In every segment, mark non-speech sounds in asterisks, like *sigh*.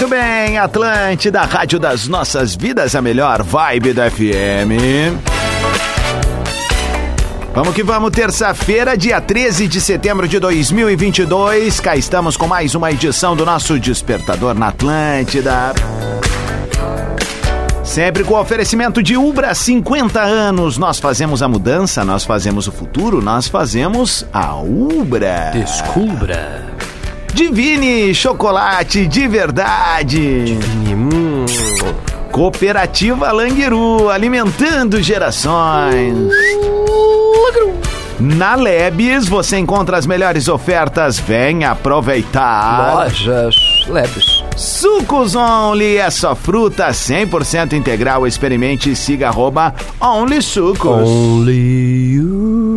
Muito bem, Atlântida, Rádio das Nossas Vidas, a melhor vibe da FM. Vamos que vamos, terça-feira, dia 13 de setembro de 2022. Cá estamos com mais uma edição do nosso Despertador na Atlântida. Sempre com oferecimento de Ubra 50 anos. Nós fazemos a mudança, nós fazemos o futuro, nós fazemos a Ubra. Descubra. Divine chocolate de verdade. Hum. Cooperativa Languiru, alimentando gerações. Na Lebes você encontra as melhores ofertas. Vem aproveitar. Lojas leves. Sucos Only é só fruta 100% integral. Experimente e siga arroba Only Sucos. Only you.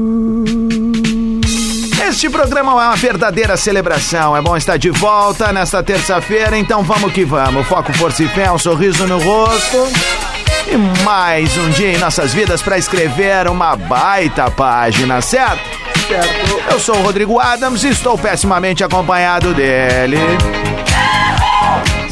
Este programa é uma verdadeira celebração. É bom estar de volta nesta terça-feira, então vamos que vamos. Foco, força e fé, um sorriso no rosto. E mais um dia em nossas vidas para escrever uma baita página, certo? Certo. Eu sou o Rodrigo Adams e estou pessimamente acompanhado dele.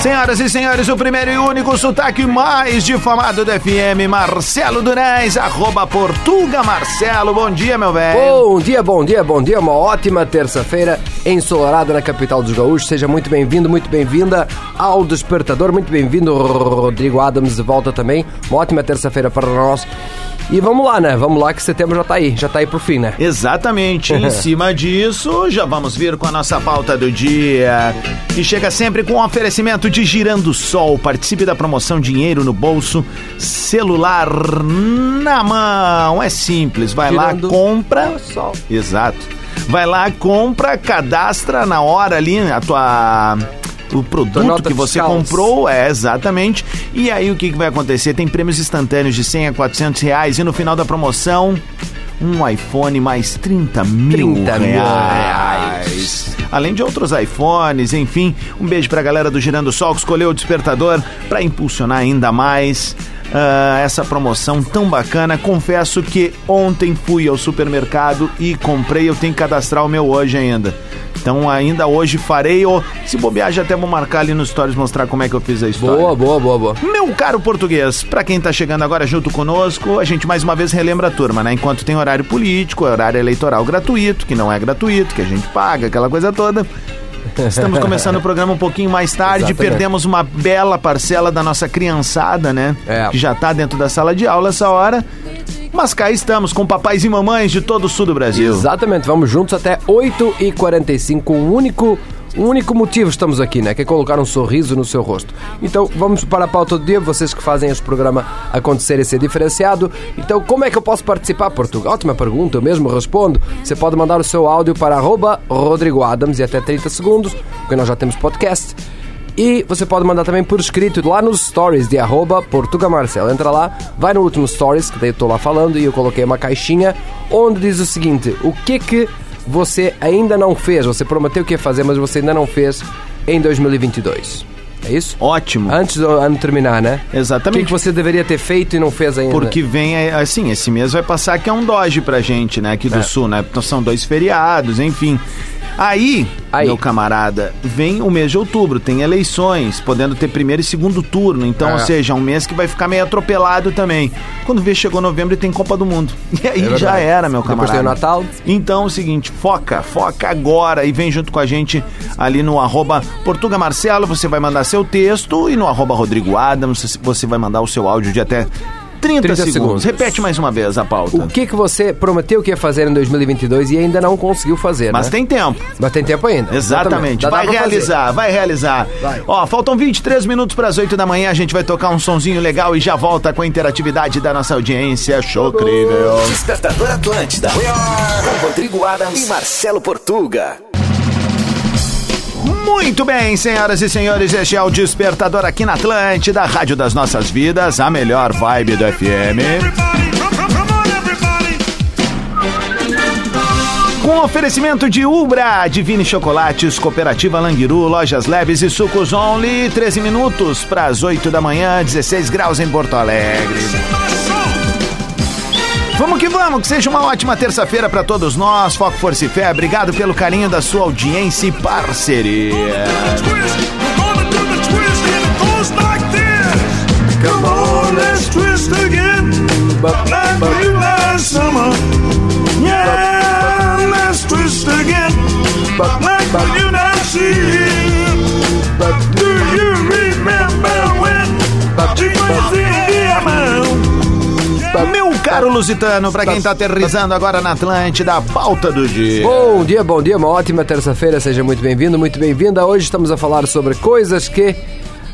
Senhoras e senhores, o primeiro e único sotaque mais difamado do FM, Marcelo Durães, arroba Portuga Marcelo. Bom dia, meu velho. Bom dia, bom dia, bom dia. Uma ótima terça-feira ensolarada na capital dos gaúchos. Seja muito bem-vindo, muito bem-vinda ao Despertador. Muito bem-vindo, Rodrigo Adams, de volta também. Uma ótima terça-feira para nós. E vamos lá, né? Vamos lá que setembro já tá aí, já tá aí pro fim, né? Exatamente. em *laughs* cima disso, já vamos vir com a nossa pauta do dia. Que chega sempre com um oferecimento de Girando Sol. Participe da promoção Dinheiro no Bolso, celular na mão. É simples, vai Girando lá, compra. sol. Exato. Vai lá, compra, cadastra na hora ali a tua o produto que você fiscal. comprou, é exatamente. E aí o que, que vai acontecer? Tem prêmios instantâneos de 100 a 400 reais e no final da promoção um iPhone mais 30 mil 30 mil reais. Além de outros iPhones, enfim. Um beijo pra galera do Girando Sol que escolheu o despertador para impulsionar ainda mais ah, essa promoção tão bacana. Confesso que ontem fui ao supermercado e comprei. Eu tenho que cadastrar o meu hoje ainda. Então ainda hoje farei, ou se bobear já até vou marcar ali nos stories mostrar como é que eu fiz a história. Boa, boa, boa, boa. Meu caro português, pra quem tá chegando agora junto conosco, a gente mais uma vez relembra a turma, né? Enquanto tem horário político, horário eleitoral gratuito, que não é gratuito, que a gente paga, aquela coisa toda. Estamos começando o programa um pouquinho mais tarde, Exatamente. perdemos uma bela parcela da nossa criançada, né? É. Que já tá dentro da sala de aula essa hora. Mas cá estamos com papais e mamães de todo o sul do Brasil. Exatamente, vamos juntos até 8h45. Um único, um único motivo estamos aqui, né? Que é colocar um sorriso no seu rosto. Então vamos para a pauta do dia, vocês que fazem este programa acontecer e ser diferenciado. Então, como é que eu posso participar, Portugal? Ótima pergunta, eu mesmo respondo. Você pode mandar o seu áudio para arroba Rodrigo Adams e até 30 segundos, porque nós já temos podcast. E você pode mandar também por escrito lá nos stories de arroba. Entra lá, vai no último stories, que daí eu estou lá falando, e eu coloquei uma caixinha onde diz o seguinte: o que que você ainda não fez? Você prometeu que ia fazer, mas você ainda não fez em 2022. É isso? Ótimo. Antes do ano terminar, né? O que, Exatamente. que você deveria ter feito e não fez ainda? Porque vem, é, assim, esse mês vai passar que é um doge pra gente, né, aqui do É. sul, né? Então são dois feriados, enfim. Aí, Aí. meu camarada, vem o mês de outubro, tem eleições, podendo ter primeiro e segundo turno. Então, É. ou seja, é um mês que vai ficar meio atropelado também. Quando vê, chegou novembro e tem Copa do Mundo. *laughs* E aí É já era, meu Depois camarada. tem o Natal. Então é o seguinte, foca, foca agora e vem junto com a gente ali no arroba Portuga Marcelo, você vai mandar seu texto e no arroba Rodrigo Adams você vai mandar o seu áudio de até 30, 30 segundos. segundos. Repete mais uma vez a pauta. O que, que você prometeu que ia fazer em 2022 e ainda não conseguiu fazer, Mas né? tem tempo. Mas tem tempo ainda. Exatamente. Vai realizar, vai realizar. Vai. Ó, faltam 23 minutos para as 8 da manhã. A gente vai tocar um sonzinho legal e já volta com a interatividade da nossa audiência. Show incrível. Despertador Atlântida. Com Rodrigo Adams e Marcelo Portuga. Muito bem, senhoras e senhores, este é o Despertador aqui na Atlântida, Rádio das Nossas Vidas, a melhor vibe do FM. Com oferecimento de Ubra, Divine Chocolates, Cooperativa Languiru, Lojas Leves e Sucos Only, 13 minutos para as 8 da manhã, 16 graus em Porto Alegre. Vamos que vamos, que seja uma ótima terça-feira para todos nós. Foco, Força e Fé, obrigado pelo carinho da sua audiência e parceria. Do you remember when? In the man. Meu caro Lusitano, para quem tá aterrizando agora na Atlântida, a pauta do dia. Bom dia, bom dia, uma ótima terça-feira, seja muito bem-vindo, muito bem-vinda. Hoje estamos a falar sobre coisas que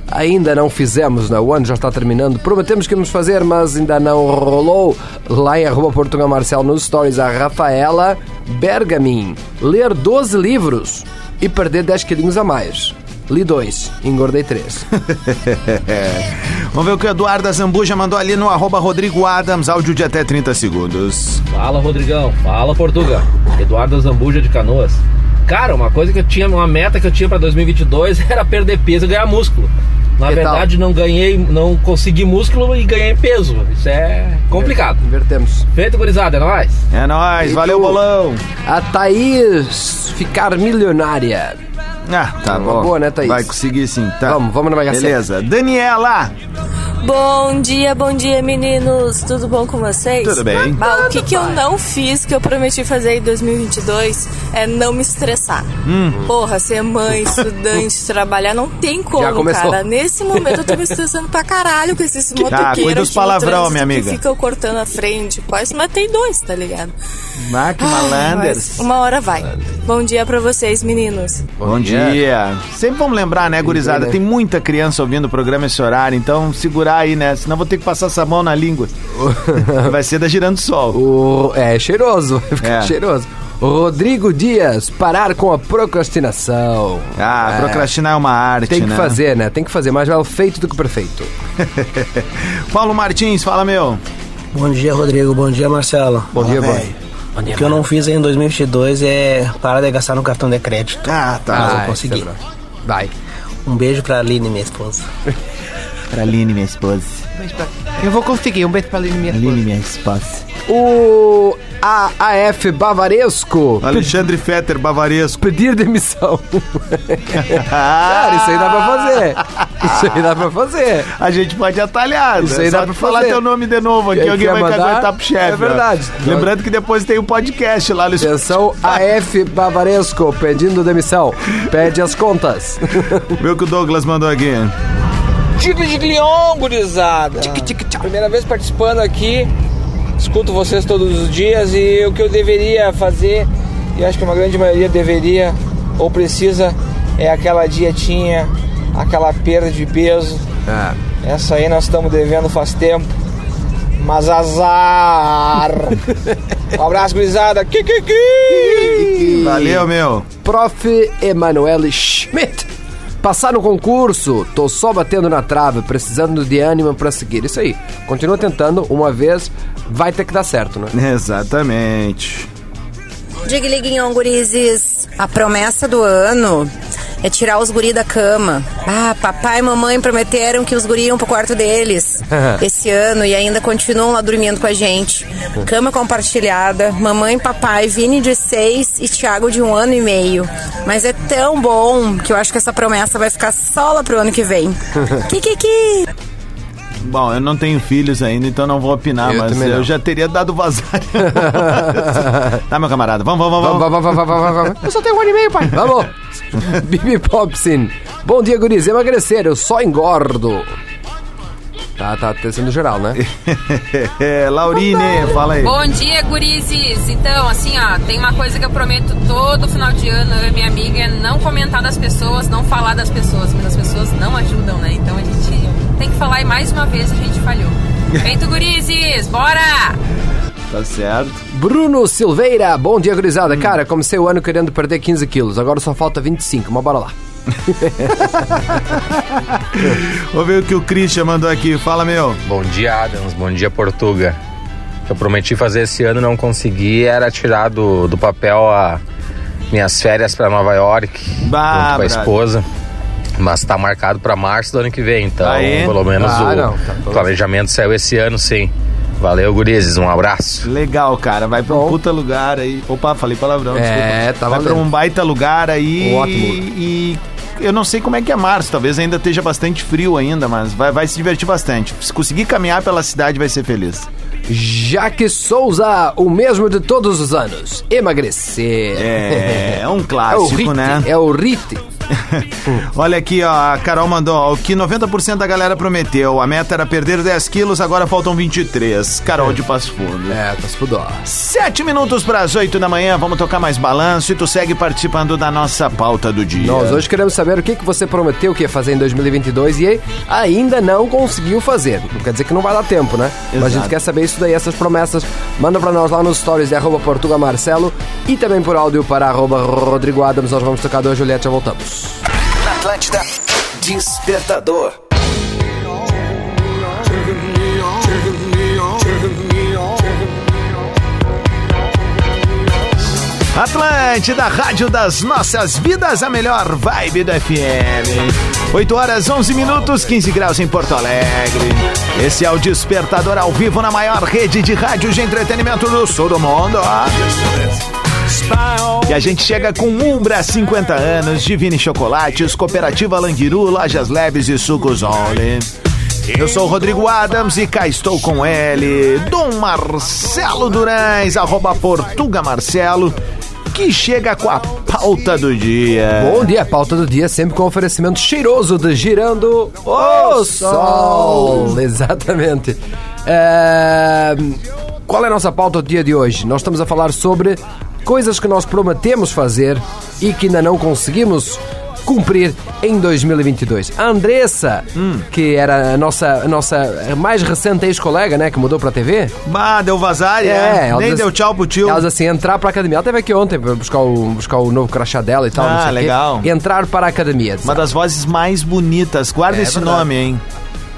ainda não fizemos, né? o ano já está terminando. Prometemos que íamos fazer, mas ainda não rolou. Lá em arroba Portugal Marcel nos stories, a Rafaela Bergamin. Ler 12 livros e perder 10 quilinhos a mais. Li dois, engordei três. *laughs* Vamos ver o que o Eduardo Zambuja mandou ali no arroba Rodrigo Adams, áudio de até 30 segundos. Fala Rodrigão, fala Portuga. Eduardo Zambuja de Canoas. Cara, uma coisa que eu tinha, uma meta que eu tinha pra 2022 *laughs* era perder peso e ganhar músculo. Na Que tal? verdade, não ganhei, não consegui músculo e ganhei peso. Isso é complicado. Invertemos. Feito, gurizada, é nóis. É nóis, E valeu, tu? bolão. A Thaís ficar milionária. Ah, tá bom. boa, né, Thaís? Vai conseguir sim, tá? Vamos, vamos na bagaceira. Beleza. Daniela, Bom dia, bom dia, meninos. Tudo bom com vocês? Tudo bem. Bah, o que, que eu não fiz que eu prometi fazer em 2022 é não me estressar. Hum. Porra, ser mãe, estudante, *laughs* trabalhar, não tem como, Já começou. cara. Nesse momento eu tô me estressando pra caralho com esses motoqueiros. cuida dos palavrão, minha amiga. Que ficam cortando a frente. Quase matei dois, tá ligado? ah, que Ai, malanders. uma hora vai. Bom dia pra vocês, meninos. Bom dia. Sempre vamos lembrar, né, gurizada? né? Tem muita criança ouvindo o programa esse horário, então segurar aí, né? Senão vou ter que passar essa mão na língua. *laughs* Vai ser da Girando Sol. O... É cheiroso, vai ficar É. cheiroso. Rodrigo Dias, parar com a procrastinação. Ah, É, procrastinar é uma arte, Tem que né? fazer, né? Tem que fazer. Mais vale feito do que perfeito. *laughs* Paulo Martins, fala, meu. Bom dia, Rodrigo. Bom dia, Marcelo. Bom dia, bom. O que eu não fiz em 2022 é parar de gastar no cartão de crédito. Ah, tá. Mas eu Ah, consegui. Vai. Um beijo pra Aline, minha esposa. *laughs* Pra Aline, minha esposa. Eu vou conseguir. Um beijo pra Aline, minha Aline, minha esposa. O AAF Bavaresco Alexandre Fetter, bavaresco. pedir demissão. *laughs* Cara, isso aí dá pra fazer. Isso aí dá pra fazer. A gente pode atalhar. Isso né? aí dá pra falar fazer. teu nome de novo aqui, Quer- alguém quer vai mandar? caguetar pro chefe. É verdade. ó. Lembrando que depois tem o podcast lá no Atenção, AF Bavaresco pedindo demissão. Pede as contas. Vê o que o Douglas mandou aqui. Tigre de Leão, gurizada. Primeira vez participando aqui. Escuto vocês todos os dias e o que eu deveria fazer, e acho que uma grande maioria deveria ou precisa, é aquela dietinha, aquela perda de peso. Ah, Essa aí nós estamos devendo faz tempo. Mas azar! *laughs* Um abraço, gurizada! Kikiki! Valeu, meu. Prof. Emanuele Schmidt. Passar no concurso, tô só batendo na trave, precisando de ânimo pra seguir. Isso aí. Continua tentando, uma vez vai ter que dar certo, né? Exatamente. Digliguinhon, gurizes. A promessa do ano é tirar os guri da cama. Ah, papai e mamãe prometeram que os guri iam pro quarto deles *laughs* esse ano e ainda continuam lá dormindo com a gente. Cama compartilhada, mamãe e papai, Vini de seis e Thiago de um ano e meio. Mas é tão bom que eu acho que essa promessa vai ficar só lá pro ano que vem. *laughs* Kikiki! Bom, eu não tenho filhos ainda, então não vou opinar, Eu mas também eu já teria dado vazar. *laughs* tá, meu camarada? Vamos, vamos, vamos. Vamos, vamos, vamos, vamos, vamos. Eu só tenho um ano e meio, pai. Vamos. *laughs* Bibi Popsin. Bom dia, guris. Emagrecer, eu só engordo. Tá, tá sendo geral, né? *laughs* É, Laurine, fala aí. Bom dia, gurizes. Então, assim, ó, tem uma coisa que eu prometo todo final de ano, eu e minha amiga, é não comentar das pessoas, não falar das pessoas, mas as pessoas não ajudam, né? Então a gente tem que falar e mais uma vez a gente falhou. *laughs* Feito, gurizes, bora! Tá certo. Bruno Silveira, bom dia, gurizada. Cara, comecei o ano querendo perder 15 quilos, agora só falta 25, mas bora lá. *laughs* Vamos ver o que o Christian mandou aqui. Fala, meu. Bom dia, Adams. Bom dia, Portuga. O que eu prometi fazer esse ano e não consegui era tirar do, do papel a minhas férias para Nova York Bah, junto com a esposa. Mas tá marcado para março do ano que vem, então Aê. pelo menos Ah, o não, tá planejamento saiu esse ano, sim. Valeu, gurizes. Um abraço. Legal, cara. Vai pra um puta lugar aí. Opa, falei palavrão, É, desculpa. tá Vai pra valendo. um baita lugar aí. Um ótimo E eu não sei como é que é março. Talvez ainda esteja bastante frio ainda, mas vai, vai se divertir bastante. Se conseguir caminhar pela cidade, vai ser feliz. Jaque Souza, o mesmo de todos os anos. Emagrecer. É, é um *laughs* É o clássico, Rite, né? É o Rite. *laughs* Olha aqui, ó, a Carol mandou, ó, o que 90% da galera prometeu. A meta era perder 10 quilos, agora faltam 23. Carol de Passo Fundo. É, fudó. Sete minutos para as 8 da manhã, vamos tocar mais balanço e tu segue participando da nossa pauta do dia. Nós hoje queremos saber o que, que você prometeu que ia fazer em 2022 e ainda não conseguiu fazer. Não quer dizer que não vai dar tempo, né? Mas a gente Exato. quer saber isso daí, essas promessas. Manda pra nós lá nos stories de arroba Portuga Marcelo e também por áudio para arroba Rodrigo Adams. Nós vamos tocar dois, Juliette, já voltamos. Na Atlântida, Despertador. Atlântida, rádio das nossas vidas, a melhor vibe do FM. 8 horas 11 minutos, 15 graus em Porto Alegre. Esse é o Despertador ao vivo na maior rede de rádio de entretenimento do sul do mundo. E a gente chega com Umbra 50 anos, Divine Chocolates, Cooperativa Languiru, Lojas Leves e Sucos Only. Eu sou o Rodrigo Adams e cá estou com ele, Dom Marcelo Durães, arroba Portuga Marcelo, que chega com a pauta do dia. Bom dia, pauta do dia, sempre com oferecimento cheiroso de Girando o Sol. Exatamente. É, Qual é a nossa pauta do dia de hoje? Nós estamos a falar sobre coisas que nós prometemos fazer e que ainda não conseguimos cumprir em 2022. A Andressa, que era a nossa, a nossa mais recente ex-colega, né, que mudou pra TV, Bah, deu vazar, é. ela Nem diz- deu tchau pro tio. Ela assim, entrar pra academia. Ela teve aqui ontem pra buscar o, buscar o novo crachá dela e tal. Ah, o quê. legal. Entrar para a academia. Uma das vozes mais bonitas. Guarda É esse verdade. nome, hein?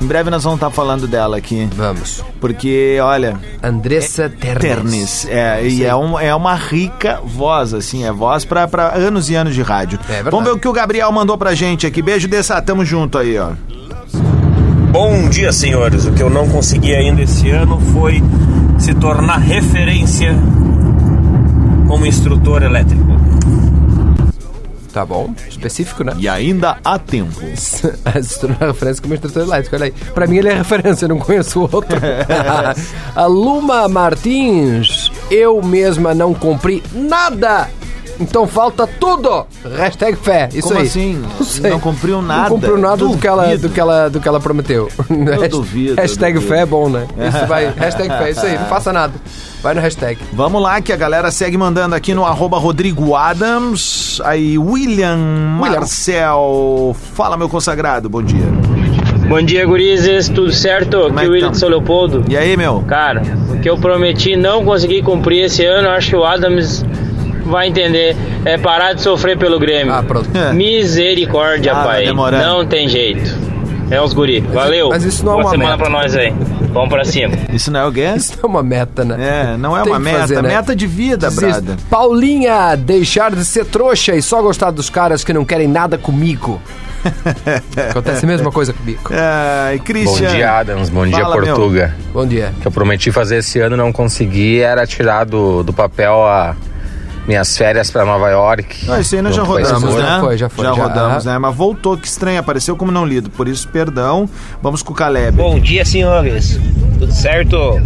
Em breve nós vamos estar falando dela aqui. Vamos. Porque, olha. Andressa Ternes. Ternes. É, e é, um, é uma rica voz, assim. É voz pra, pra anos e anos de rádio. É verdade. Vamos ver o que o Gabriel mandou pra gente aqui. Beijo dessa, tamo junto aí, ó. Bom dia, senhores. O que eu não consegui ainda esse ano foi se tornar referência como instrutor elétrico. Tá bom, específico, né? E ainda há tempo. *laughs* Se tornar referência como instrutor elétrico, olha aí. Pra mim ele é referência, eu não conheço outro. *laughs* *laughs* a Luma Martins, eu mesma não cumpri nada. Então falta tudo. Hashtag fé. Isso Como aí. assim? Não, sei. Não cumpriu nada? Não cumpriu nada do que, ela, do, que ela, do que ela prometeu. Eu duvido, *laughs* Hashtag duvido. fé é bom, né? Isso vai. *laughs* Hashtag fé, isso aí. Não faça nada. Vai no hashtag. Vamos lá, que a galera segue mandando aqui no arroba Rodrigo Adams. Aí, William Marcel. Fala, meu consagrado, bom dia. Bom dia, gurizes, tudo certo? é Aqui é o William tamo? de São Leopoldo. E aí, meu? Cara, o que eu prometi não consegui cumprir esse ano, acho que o Adams vai entender. É parar de sofrer pelo Grêmio. Ah, pronto. Misericórdia, Ah, pai. demorando. Não tem jeito. É os guri. Valeu. mas isso não é Boa uma semana meta. pra nós aí. Vamos pra cima. *laughs* Isso não é o quê? Isso é uma meta, né? É, não é Tem uma meta. fazer, né? Meta de vida, Desiste. brada. Paulinha, deixar de ser trouxa e só gostar dos caras que não querem nada comigo. *laughs* Acontece a mesma coisa comigo. Ai, Bom Christian. dia, Adams. Bom dia, Fala, meu. Portuga. Bom dia. O que eu prometi fazer esse ano e não consegui era tirar do, do papel a minhas férias para Nova York. Não, isso aí nós já rodamos, né? Já foi, já foi, já. rodamos, né? Mas voltou, que estranho, apareceu como não lido. Por isso, perdão. Vamos com o Caleb. Bom dia, senhores. Tudo certo?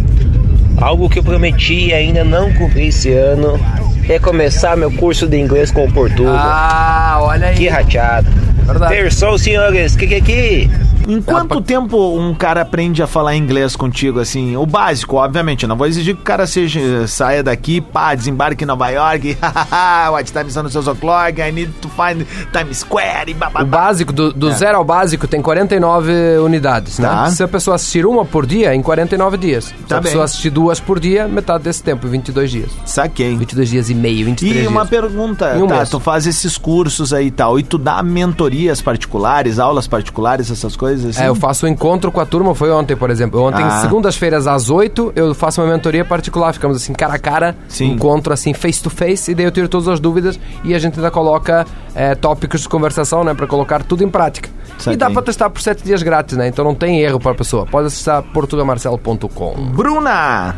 Algo que eu prometi e ainda não cumpri esse ano é começar meu curso de inglês com o Portuga. Ah, olha aí. Que rateado. Verdade. Terçou, senhores. Que que que? Em quanto tempo um cara aprende a falar inglês contigo, assim? O básico, obviamente. Eu não vou exigir que o cara seja, saia daqui, pá, desembarque em Nova York, *laughs* what time is on the o'clock, I need to find Times Square e O babá. básico, do, do É. zero ao básico, tem 49 unidades, né? Tá. Se a pessoa assistir uma por dia, em 49 dias. Se Tá a bem. pessoa assistir duas por dia, metade desse tempo, 22 dias. Saquei. 22 dias e meio, 23 E uma dias. pergunta, Em um tá, mês. tu faz esses cursos aí e tal, e tu dá mentorias particulares, aulas particulares, essas coisas assim? É, eu faço um encontro com a turma, foi ontem, por exemplo. Ontem, Ah. segundas-feiras, às 8, eu faço uma mentoria particular. Ficamos assim, cara a cara, encontro assim, face to face, e daí eu tiro todas as dúvidas e a gente ainda coloca é, tópicos de conversação, né, pra colocar tudo em prática. Saquei. E dá pra testar por 7 dias grátis, né? Então não tem erro pra pessoa. Pode acessar portugamarcelo.com. Bruna!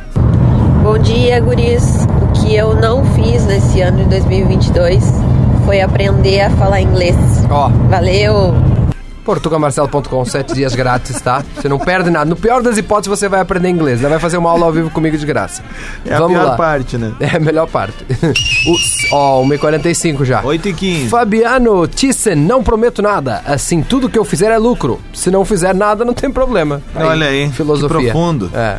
Bom dia, guris. O que eu não fiz nesse ano de 2022 foi aprender a falar inglês. Ó. Valeu! portugamarcelo.com, 7 dias grátis, tá? Você não perde nada. No pior das hipóteses, você vai aprender inglês. Né? Vai fazer uma aula ao vivo comigo de graça. É a pior parte, né? *laughs* É a melhor parte. O- Ó, 1h45 já. 8 e 15 Fabiano Thyssen, não prometo nada. Assim, tudo que eu fizer é lucro. Se não fizer nada, não tem problema. Olha aí, filosofia. que profundo. É.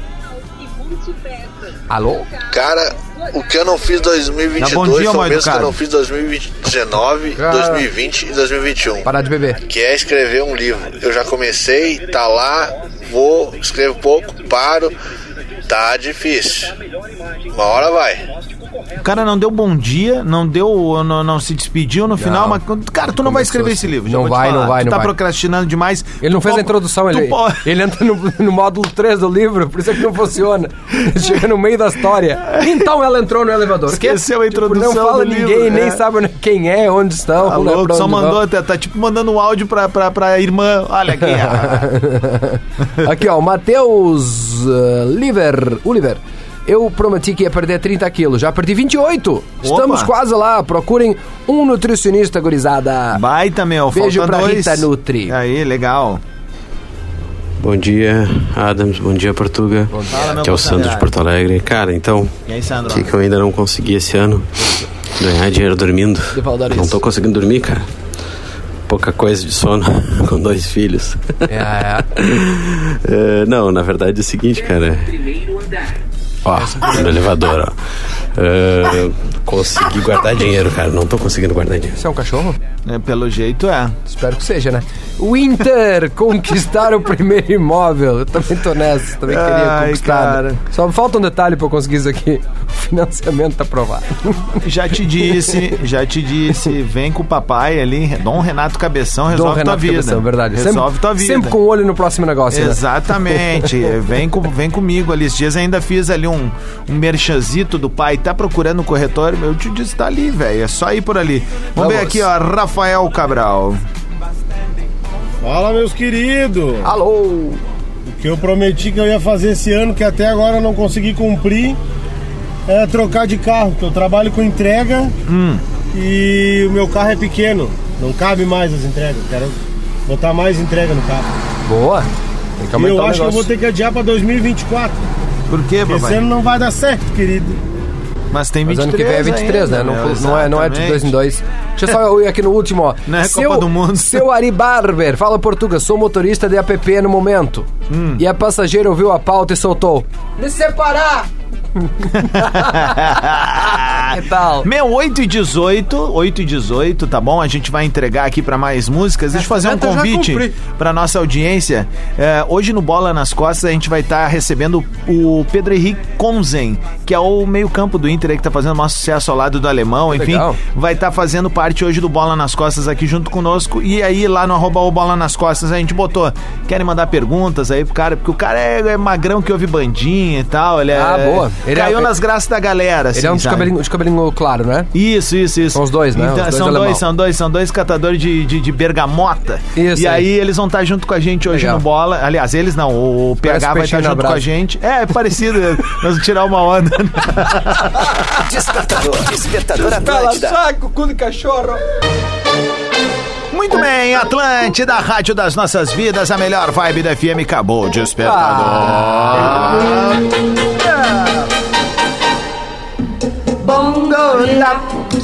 Alô? Cara, o que eu não fiz em 2022 Dá bom dia, foi o mesmo que eu não fiz em 2019, Cara. 2020 e 2021. Parar de beber. Que é escrever um livro. Eu já comecei, tá lá, vou, escrevo pouco, paro. Tá difícil. Uma hora vai. O cara não deu bom dia, não deu, não, não se despediu no final, mas cara, tu não vai escrever esse livro. Não vai, não vai, Tu não tá vai. procrastinando demais. Ele não fez a introdução, ele, ele entra no, no módulo 3 do livro, por isso é que não funciona. *laughs* Chega no meio da história. Então ela entrou no elevador. Esqueceu a Tipo, introdução Não fala ninguém, livro, nem é. sabe quem é, onde estão. Tá né, louco, só mandou, tá, tá tipo mandando um áudio pra, pra, pra irmã. Olha aqui. *laughs* Aqui, ó, o Matheus uh, Liver, Oliver. Eu prometi que ia perder 30 quilos, já perdi 28. Estamos quase lá. Procurem um nutricionista, gurizada. Baita, meu. Beijo falta pra dois. Rita Nutri. Aí, legal. Bom dia, Adams. Bom dia, Portuga. Fala, meu Que é o Sandro de. Porto Alegre. Cara, então, E aí, Sandro? o que, que eu ainda não consegui esse ano? Ganhar dinheiro dormindo. Não tô conseguindo dormir, cara. Pouca coisa de sono *laughs* com dois filhos. É, *laughs* É, não, na verdade é o seguinte, cara. Ó, no elevador, ó. É, consegui guardar dinheiro, cara. Não tô conseguindo guardar dinheiro. Você é um cachorro? É, pelo jeito é. Espero que seja, né? O Inter *laughs* conquistar o primeiro imóvel. Eu também tô nessa, também queria Ai, conquistar. cara. Só falta um detalhe pra eu conseguir isso aqui. O financiamento tá aprovado. *laughs* Já te disse, já te disse, vem com o papai ali, Dom Renato Cabeção, resolve Dom tua Renato vida. Cabeção, verdade. Resolve sempre, tua vida. Sempre com o olho no próximo negócio, né? Exatamente. *laughs* vem, com, vem comigo ali. Esses dias ainda fiz ali um, um merchanzito do pai. Tá procurando o corretor? Eu te disse, tá ali, velho. É só ir por ali. Vamos, ver aqui, ó. Rafael Cabral. Fala, meus queridos. Alô. O que eu prometi que eu ia fazer esse ano, que até agora eu não consegui cumprir, é trocar de carro. Que eu trabalho com entrega Hum. e o meu carro é pequeno. Não cabe mais as entregas. Quero botar mais entrega no carro. Boa. Tem que E aumentar eu o acho que eu vou ter que adiar pra 2024. Por quê, Esse papai? ano não vai dar certo, querido. Mas tem Mas 23 ano que vem é 23, né? ainda, Não, meu, não é, não é de dois em dois. Deixa eu só ir aqui no último, ó. Não é Copa do Mundo. Seu Ari Barber, fala Portuga, sou motorista de app no momento. Hum. E a passageira ouviu a pauta e soltou. Me separar! *laughs* que tal? Meu, 8 e 18, 8 e 18, tá bom? A gente vai entregar aqui pra mais músicas. Deixa eu fazer um já convite pra nossa audiência. É, hoje no Bola nas Costas a gente vai estar recebendo o Pedro Henrique Konzen, que é o meio-campo do Inter aí que tá fazendo maior sucesso ao lado do alemão. Enfim, legal. vai estar fazendo parte hoje do Bola nas Costas aqui junto conosco. E aí lá no arroba o Bola nas Costas a gente botou. Querem mandar perguntas aí pro cara? Porque o cara é, é magrão que ouve bandinha e tal. Ele é, Ah, boa. Ele é- caiu nas graças da galera. Ele é um assim, dos cabelinhos cabelinho claro, né? Isso, isso, isso. São os dois, né? Então, Os dois são dois, são dois, são dois catadores de, de, de bergamota. Isso e aí. aí. eles vão estar junto com a gente hoje Legal. no bola. Aliás, eles não, o Parece PH vai peixinho estar na junto com a gente. É, é parecido. *laughs* Nós vamos tirar uma onda. *laughs* Despertador, despertador Atlântida. saco, cu de cachorro. Muito bem, Atlântida, a rádio das nossas vidas, a melhor vibe da FM acabou despertador. Bongo la,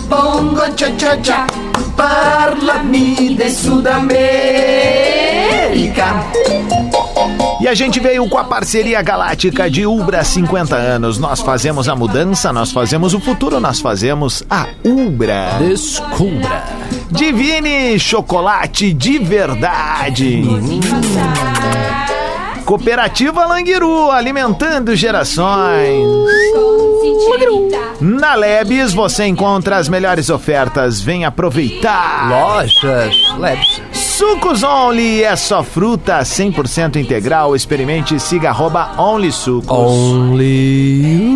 bongo cha cha cha, parlami de Sudamérica. América. E a gente veio com a parceria galáctica de Ubra 50 anos. Nós fazemos a mudança, nós fazemos o futuro, nós fazemos a Ubra. Descubra. Divine chocolate de verdade. Cooperativa Languiru, alimentando gerações. Na Lebes você encontra as melhores ofertas. Vem aproveitar. Lojas Lebes. Sucos Only é só fruta 100% integral. Experimente e siga arroba Only Sucos. Only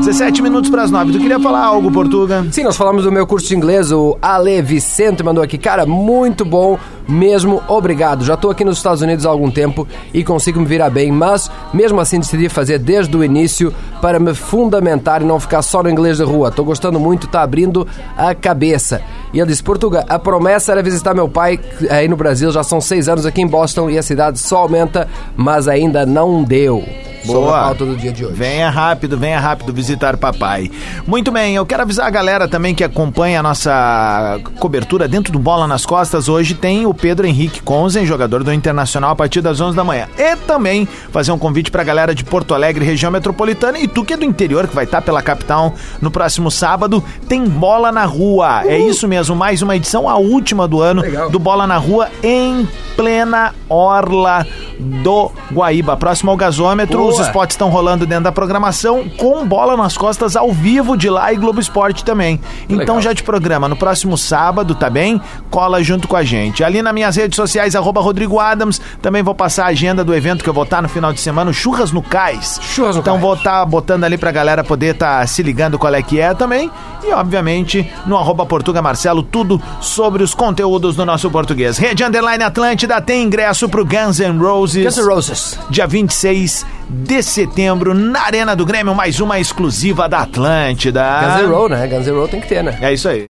17 minutos para as 9. Tu queria falar algo, Portuga? Sim, nós falamos do meu curso de inglês. O Ale Vicente mandou aqui. Cara, muito bom mesmo. Obrigado. Já estou aqui nos Estados Unidos há algum tempo e consigo me virar bem, mas mesmo assim decidi fazer desde o início para me fundamentar e não ficar só no inglês de rua. Estou gostando muito, está abrindo a cabeça. E ele disse: Portuga, a promessa era visitar meu pai aí no Brasil. Já são seis anos aqui em Boston e a cidade só aumenta, mas ainda não deu. Boa. pauta do dia de hoje. Venha rápido, venha rápido visitar papai. Muito bem, eu quero avisar a galera também que acompanha a nossa cobertura dentro do Bola nas Costas. Hoje tem o Pedro Henrique Conzen, jogador do Internacional, a partir das 11 da manhã. E também fazer um convite pra galera de Porto Alegre, região metropolitana. E tu que é do interior, que vai estar pela capital no próximo sábado, tem Bola na Rua. É isso mesmo, mais uma edição, a última do ano, do Bola na Rua em plena orla do Guaíba, próximo ao gasômetro. Boa. Os spots estão rolando dentro da programação com bola nas costas ao vivo de lá e Globo Esporte também. Então legal. já te programa no próximo sábado, tá bem? Cola junto com a gente. Ali nas minhas redes sociais, arroba Rodrigo Adams, também vou passar a agenda do evento que eu vou estar no final de semana, Churras no Cais. Churras no Então Cais. vou estar botando ali pra galera poder estar se ligando qual é que é também. E obviamente no arroba Portuga Marcelo, tudo sobre os conteúdos do nosso português. Rede Underline Atlântida tem ingresso pro Guns N' Roses. Guns N' Roses. Dia 26 de setembro, na Arena do Grêmio, mais uma exclusiva da Atlântida. Guns N' Roses, né? Guns N' Roses tem que ter, né? É isso aí.